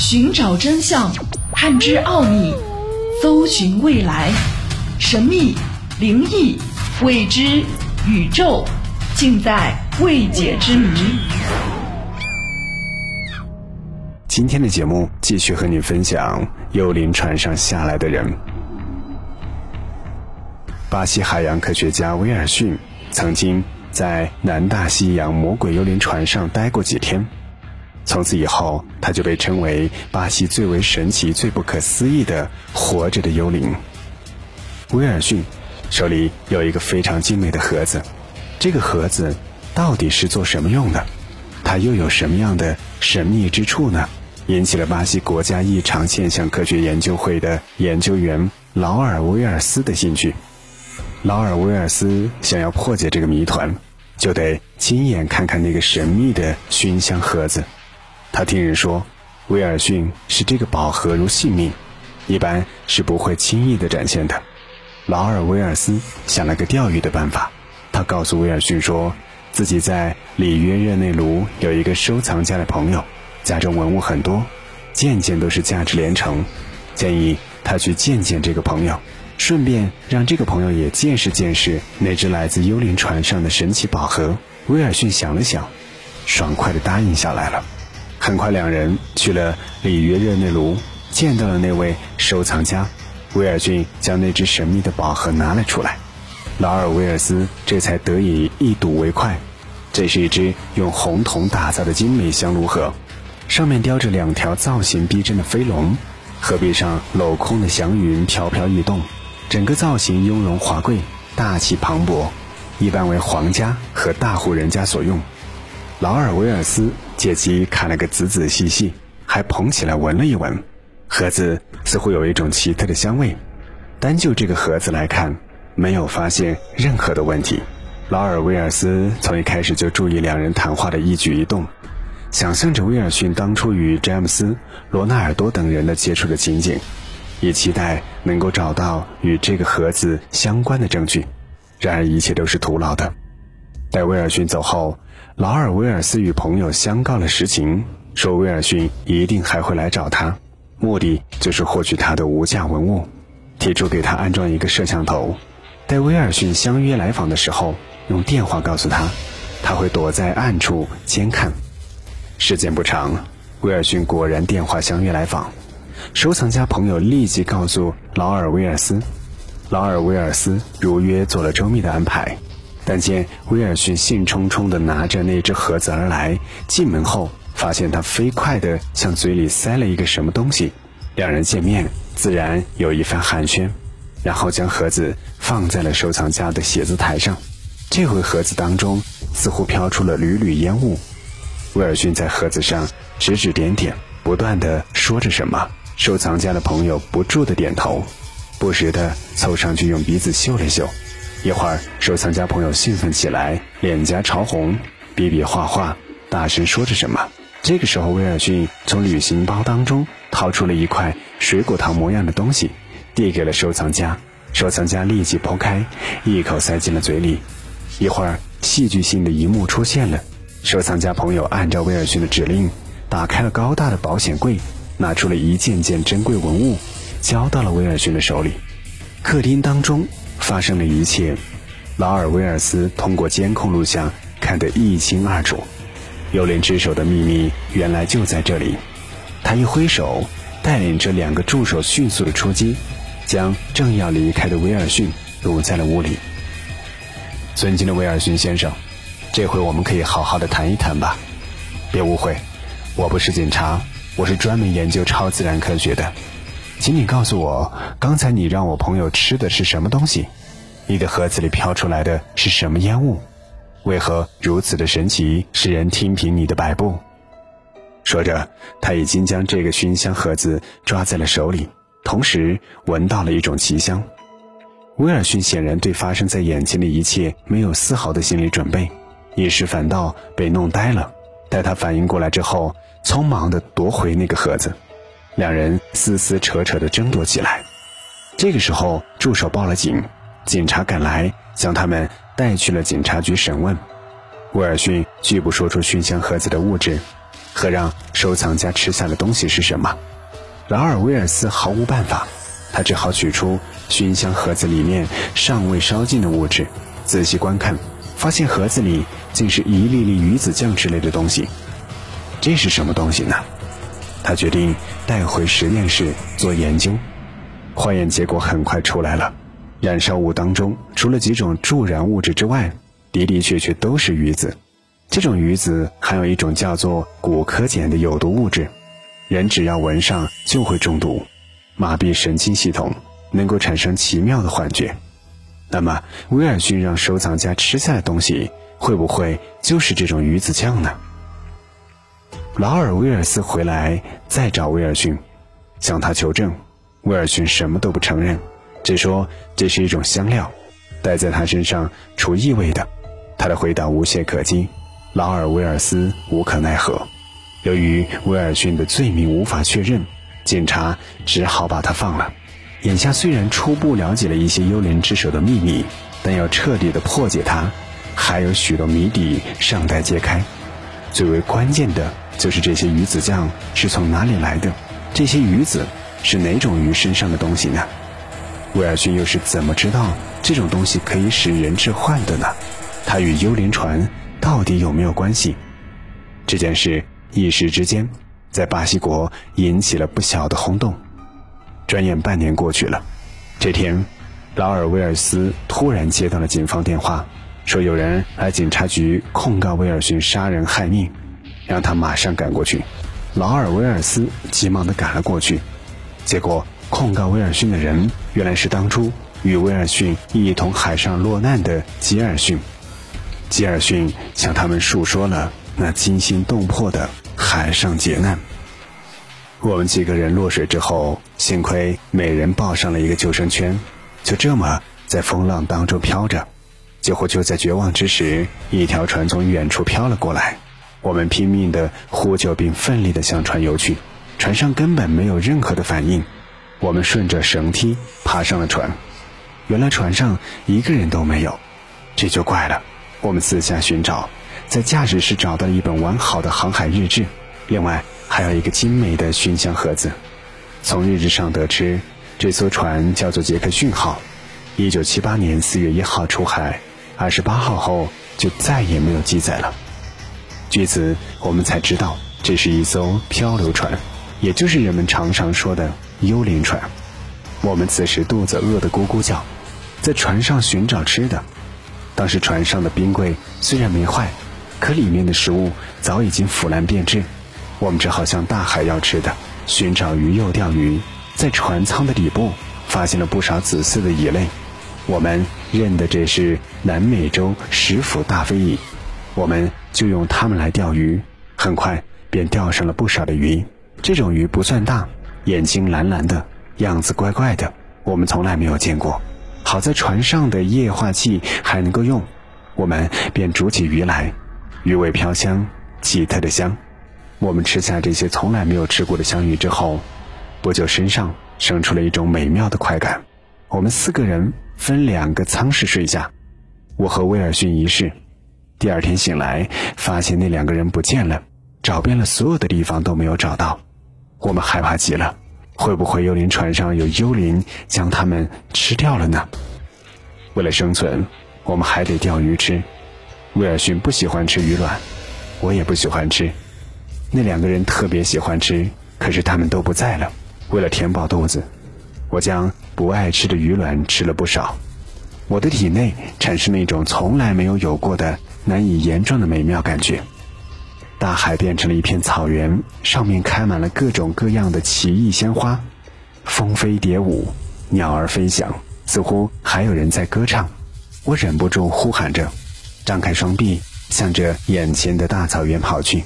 寻找真相，探知奥秘，搜寻未来，神秘、灵异、未知、宇宙，尽在未解之谜。今天的节目继续和你分享幽灵船上下来的人。巴西海洋科学家威尔逊曾经在南大西洋魔鬼幽灵船上待过几天。从此以后，他就被称为巴西最为神奇、最不可思议的活着的幽灵。威尔逊手里有一个非常精美的盒子，这个盒子到底是做什么用的？它又有什么样的神秘之处呢？引起了巴西国家异常现象科学研究会的研究员劳尔威尔斯的兴趣。劳尔威尔斯想要破解这个谜团，就得亲眼看看那个神秘的熏香盒子。他听人说，威尔逊视这个宝盒如性命，一般是不会轻易的展现的。劳尔威尔斯想了个钓鱼的办法，他告诉威尔逊说，自己在里约热内卢有一个收藏家的朋友，家中文物很多，件件都是价值连城，建议他去见见这个朋友，顺便让这个朋友也见识见识那只来自幽灵船上的神奇宝盒。威尔逊想了想，爽快的答应下来了。很快，两人去了里约热内卢，见到了那位收藏家。威尔逊将那只神秘的宝盒拿了出来，劳尔威尔斯这才得以一睹为快。这是一只用红铜打造的精美香炉盒，上面雕着两条造型逼真的飞龙，河壁上镂空的祥云飘飘欲动，整个造型雍容华贵、大气磅礴，一般为皇家和大户人家所用。劳尔威尔斯 借机看了个仔仔细细，还捧起来闻了一闻。盒子似乎有一种奇特的香味，单就这个盒子来看，没有发现任何的问题。劳尔威尔斯从一开始就注意两人谈话的一举一动，想象着威尔逊当初与詹姆斯、罗纳尔多等人的接触的情景，也期待能够找到与这个盒子相关的证据。然而一切都是徒劳的。待威尔逊走后。劳尔威尔斯与朋友相告了实情，说威尔逊一定还会来找他，目的就是获取他的无价文物，提出给他安装一个摄像头。待威尔逊相约来访的时候，用电话告诉他，他会躲在暗处监看。时间不长，威尔逊果然电话相约来访，收藏家朋友立即告诉劳尔威尔斯，劳尔威尔斯如约做了周密的安排。但见威尔逊兴冲冲地拿着那只盒子而来，进门后发现他飞快地向嘴里塞了一个什么东西。两人见面，自然有一番寒暄，然后将盒子放在了收藏家的写字台上。这回盒子当中似乎飘出了缕缕烟雾，威尔逊在盒子上指指点点，不断地说着什么。收藏家的朋友不住地点头，不时地凑上去用鼻子嗅了嗅。一会儿，收藏家朋友兴奋起来，脸颊潮红，比比划划，大声说着什么。这个时候，威尔逊从旅行包当中掏出了一块水果糖模样的东西，递给了收藏家。收藏家立即剖开，一口塞进了嘴里。一会儿，戏剧性的一幕出现了：收藏家朋友按照威尔逊的指令，打开了高大的保险柜，拿出了一件件珍贵文物，交到了威尔逊的手里。客厅当中。发生的一切，劳尔威尔斯通过监控录像看得一清二楚。幽灵之手的秘密原来就在这里。他一挥手，带领着两个助手迅速的出击，将正要离开的威尔逊堵在了屋里。尊敬的威尔逊先生，这回我们可以好好的谈一谈吧。别误会，我不是警察，我是专门研究超自然科学的。请你告诉我，刚才你让我朋友吃的是什么东西？你的盒子里飘出来的是什么烟雾？为何如此的神奇，使人听凭你的摆布？说着，他已经将这个熏香盒子抓在了手里，同时闻到了一种奇香。威尔逊显然对发生在眼前的一切没有丝毫的心理准备，一时反倒被弄呆了。待他反应过来之后，匆忙地夺回那个盒子。两人撕撕扯扯地争夺起来。这个时候，助手报了警，警察赶来，将他们带去了警察局审问。威尔逊拒不说出熏香盒子的物质，和让收藏家吃下的东西是什么？劳尔威尔斯毫无办法，他只好取出熏香盒子里面尚未烧尽的物质，仔细观看，发现盒子里竟是一粒粒鱼子酱之类的东西。这是什么东西呢？他决定带回实验室做研究。化验结果很快出来了，燃烧物当中除了几种助燃物质之外，的的确确都是鱼子。这种鱼子含有一种叫做骨科碱的有毒物质，人只要闻上就会中毒，麻痹神经系统，能够产生奇妙的幻觉。那么，威尔逊让收藏家吃下的东西，会不会就是这种鱼子酱呢？劳尔·威尔斯回来再找威尔逊，向他求证，威尔逊什么都不承认，只说这是一种香料，戴在他身上除异味的。他的回答无懈可击。劳尔·威尔斯无可奈何，由于威尔逊的罪名无法确认，警察只好把他放了。眼下虽然初步了解了一些幽灵之手的秘密，但要彻底的破解它，还有许多谜底尚待揭开。最为关键的就是这些鱼子酱是从哪里来的？这些鱼子是哪种鱼身上的东西呢？威尔逊又是怎么知道这种东西可以使人致幻的呢？他与幽灵船。到底有没有关系？这件事一时之间在巴西国引起了不小的轰动。转眼半年过去了，这天，劳尔·威尔斯突然接到了警方电话，说有人来警察局控告威尔逊杀人害命，让他马上赶过去。劳尔·威尔斯急忙地赶了过去，结果控告威尔逊的人原来是当初与威尔逊一同海上落难的吉尔逊。吉尔逊向他们述说了那惊心动魄的海上劫难。我们几个人落水之后，幸亏每人抱上了一个救生圈，就这么在风浪当中飘着。几乎就在绝望之时，一条船从远处飘了过来。我们拼命的呼救，并奋力的向船游去。船上根本没有任何的反应。我们顺着绳梯爬上了船，原来船上一个人都没有，这就怪了。我们四下寻找，在驾驶室找到了一本完好的航海日志，另外还有一个精美的熏香盒子。从日志上得知，这艘船叫做杰克逊号，一九七八年四月一号出海，二十八号后就再也没有记载了。据此，我们才知道这是一艘漂流船，也就是人们常常说的幽灵船。我们此时肚子饿得咕咕叫，在船上寻找吃的。当时船上的冰柜虽然没坏，可里面的食物早已经腐烂变质。我们只好向大海要吃的，寻找鱼肉钓鱼。在船舱的底部发现了不少紫色的蚁类，我们认得这是南美洲石斧大飞蚁，我们就用它们来钓鱼。很快便钓上了不少的鱼。这种鱼不算大，眼睛蓝蓝的，样子怪怪的，我们从来没有见过。好在船上的液化气还能够用，我们便煮起鱼来，鱼味飘香，奇特的香。我们吃下这些从来没有吃过的香鱼之后，不久身上生出了一种美妙的快感。我们四个人分两个舱室睡下，我和威尔逊一室。第二天醒来，发现那两个人不见了，找遍了所有的地方都没有找到，我们害怕极了。会不会幽灵船上有幽灵将他们吃掉了呢？为了生存，我们还得钓鱼吃。威尔逊不喜欢吃鱼卵，我也不喜欢吃。那两个人特别喜欢吃，可是他们都不在了。为了填饱肚子，我将不爱吃的鱼卵吃了不少。我的体内产生了一种从来没有有过的难以言状的美妙感觉。大海变成了一片草原，上面开满了各种各样的奇异鲜花，蜂飞蝶舞，鸟儿飞翔，似乎还有人在歌唱。我忍不住呼喊着，张开双臂，向着眼前的大草原跑去。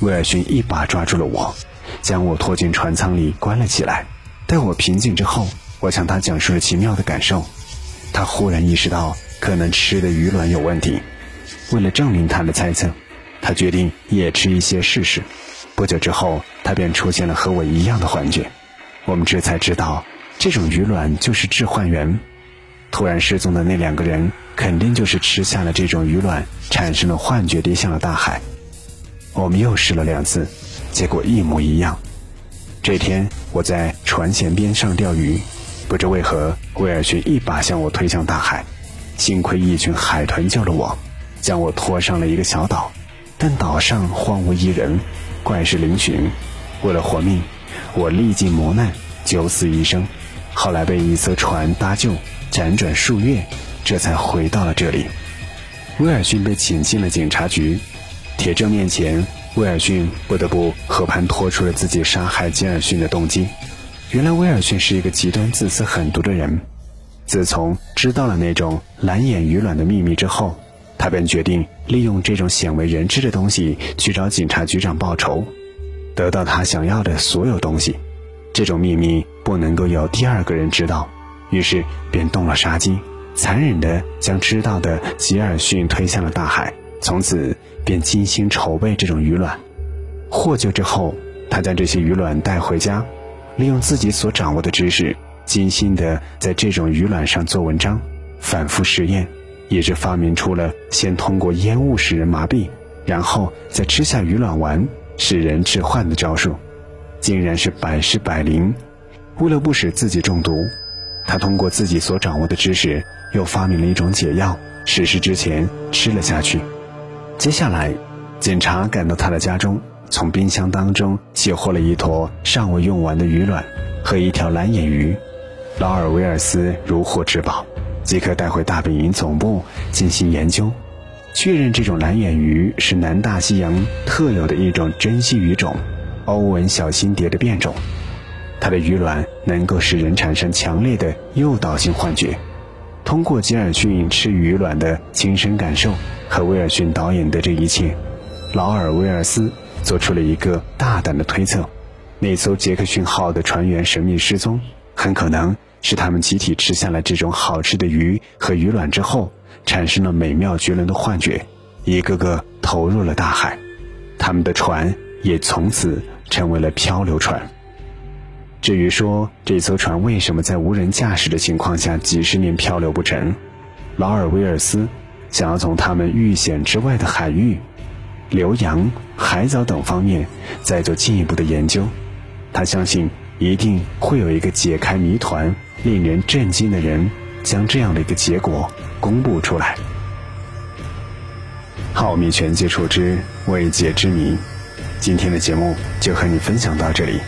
威尔逊一把抓住了我，将我拖进船舱里关了起来。待我平静之后，我向他讲述了奇妙的感受。他忽然意识到可能吃的鱼卵有问题，为了证明他的猜测。他决定也吃一些试试。不久之后，他便出现了和我一样的幻觉。我们这才知道，这种鱼卵就是致幻源。突然失踪的那两个人，肯定就是吃下了这种鱼卵，产生了幻觉，跌向了大海。我们又试了两次，结果一模一样。这天我在船舷边上钓鱼，不知为何威尔逊一把将我推向大海，幸亏一群海豚救了我，将我拖上了一个小岛，但岛上荒无一人，怪事嶙峋。为了活命，我历尽磨难，九死一生。后来被一艘船搭救，辗转数月，这才回到了这里。威尔逊被请进了警察局，铁证面前。威尔逊不得不和盘托出了自己杀害吉尔逊的动机。原来威尔逊是一个极端自私狠毒的人。自从知道了那种蓝眼鱼卵的秘密之后，他便决定利用这种鲜为人知的东西去找警察局长报仇，得到他想要的所有东西。这种秘密不能够有第二个人知道，于是便动了杀机，残忍地将知道的吉尔逊推向了大海。从此便精心筹备这种鱼卵，获救之后，他将这些鱼卵带回家，利用自己所掌握的知识，精心的在这种鱼卵上做文章，反复实验，一直发明出了先通过烟雾使人麻痹，然后再吃下鱼卵丸使人致幻的招数，竟然是百试百灵。为了不使自己中毒，他通过自己所掌握的知识，又发明了一种解药，实施之前吃了下去。接下来，警察赶到他的家中，从冰箱当中卸获了一坨尚未用完的鱼卵和一条蓝眼鱼。劳尔维尔斯如获至宝，即刻带回大本营总部进行研究，确认这种蓝眼鱼是南大西洋特有的一种珍稀鱼种——欧文小心蝶的变种。它的鱼卵能够使人产生强烈的诱导性幻觉。通过吉尔逊吃鱼卵的亲身感受和威尔逊导演的这一切，劳尔威尔斯做出了一个大胆的推测：那艘杰克逊号的船员神秘失踪，很可能是他们集体吃下了这种好吃的鱼和鱼卵之后，产生了美妙绝伦的幻觉，一个个投入了大海，他们的船也从此成为了漂流船。至于说这艘船为什么在无人驾驶的情况下几十年漂流不成，劳尔威尔斯想要从他们遇险之外的海域、流洋、海藻等方面再做进一步的研究。他相信一定会有一个解开谜团、令人震惊的人将这样的一个结果公布出来。浩密全接触之未解之谜，今天的节目就和你分享到这里。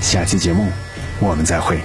下期节目，我们再会。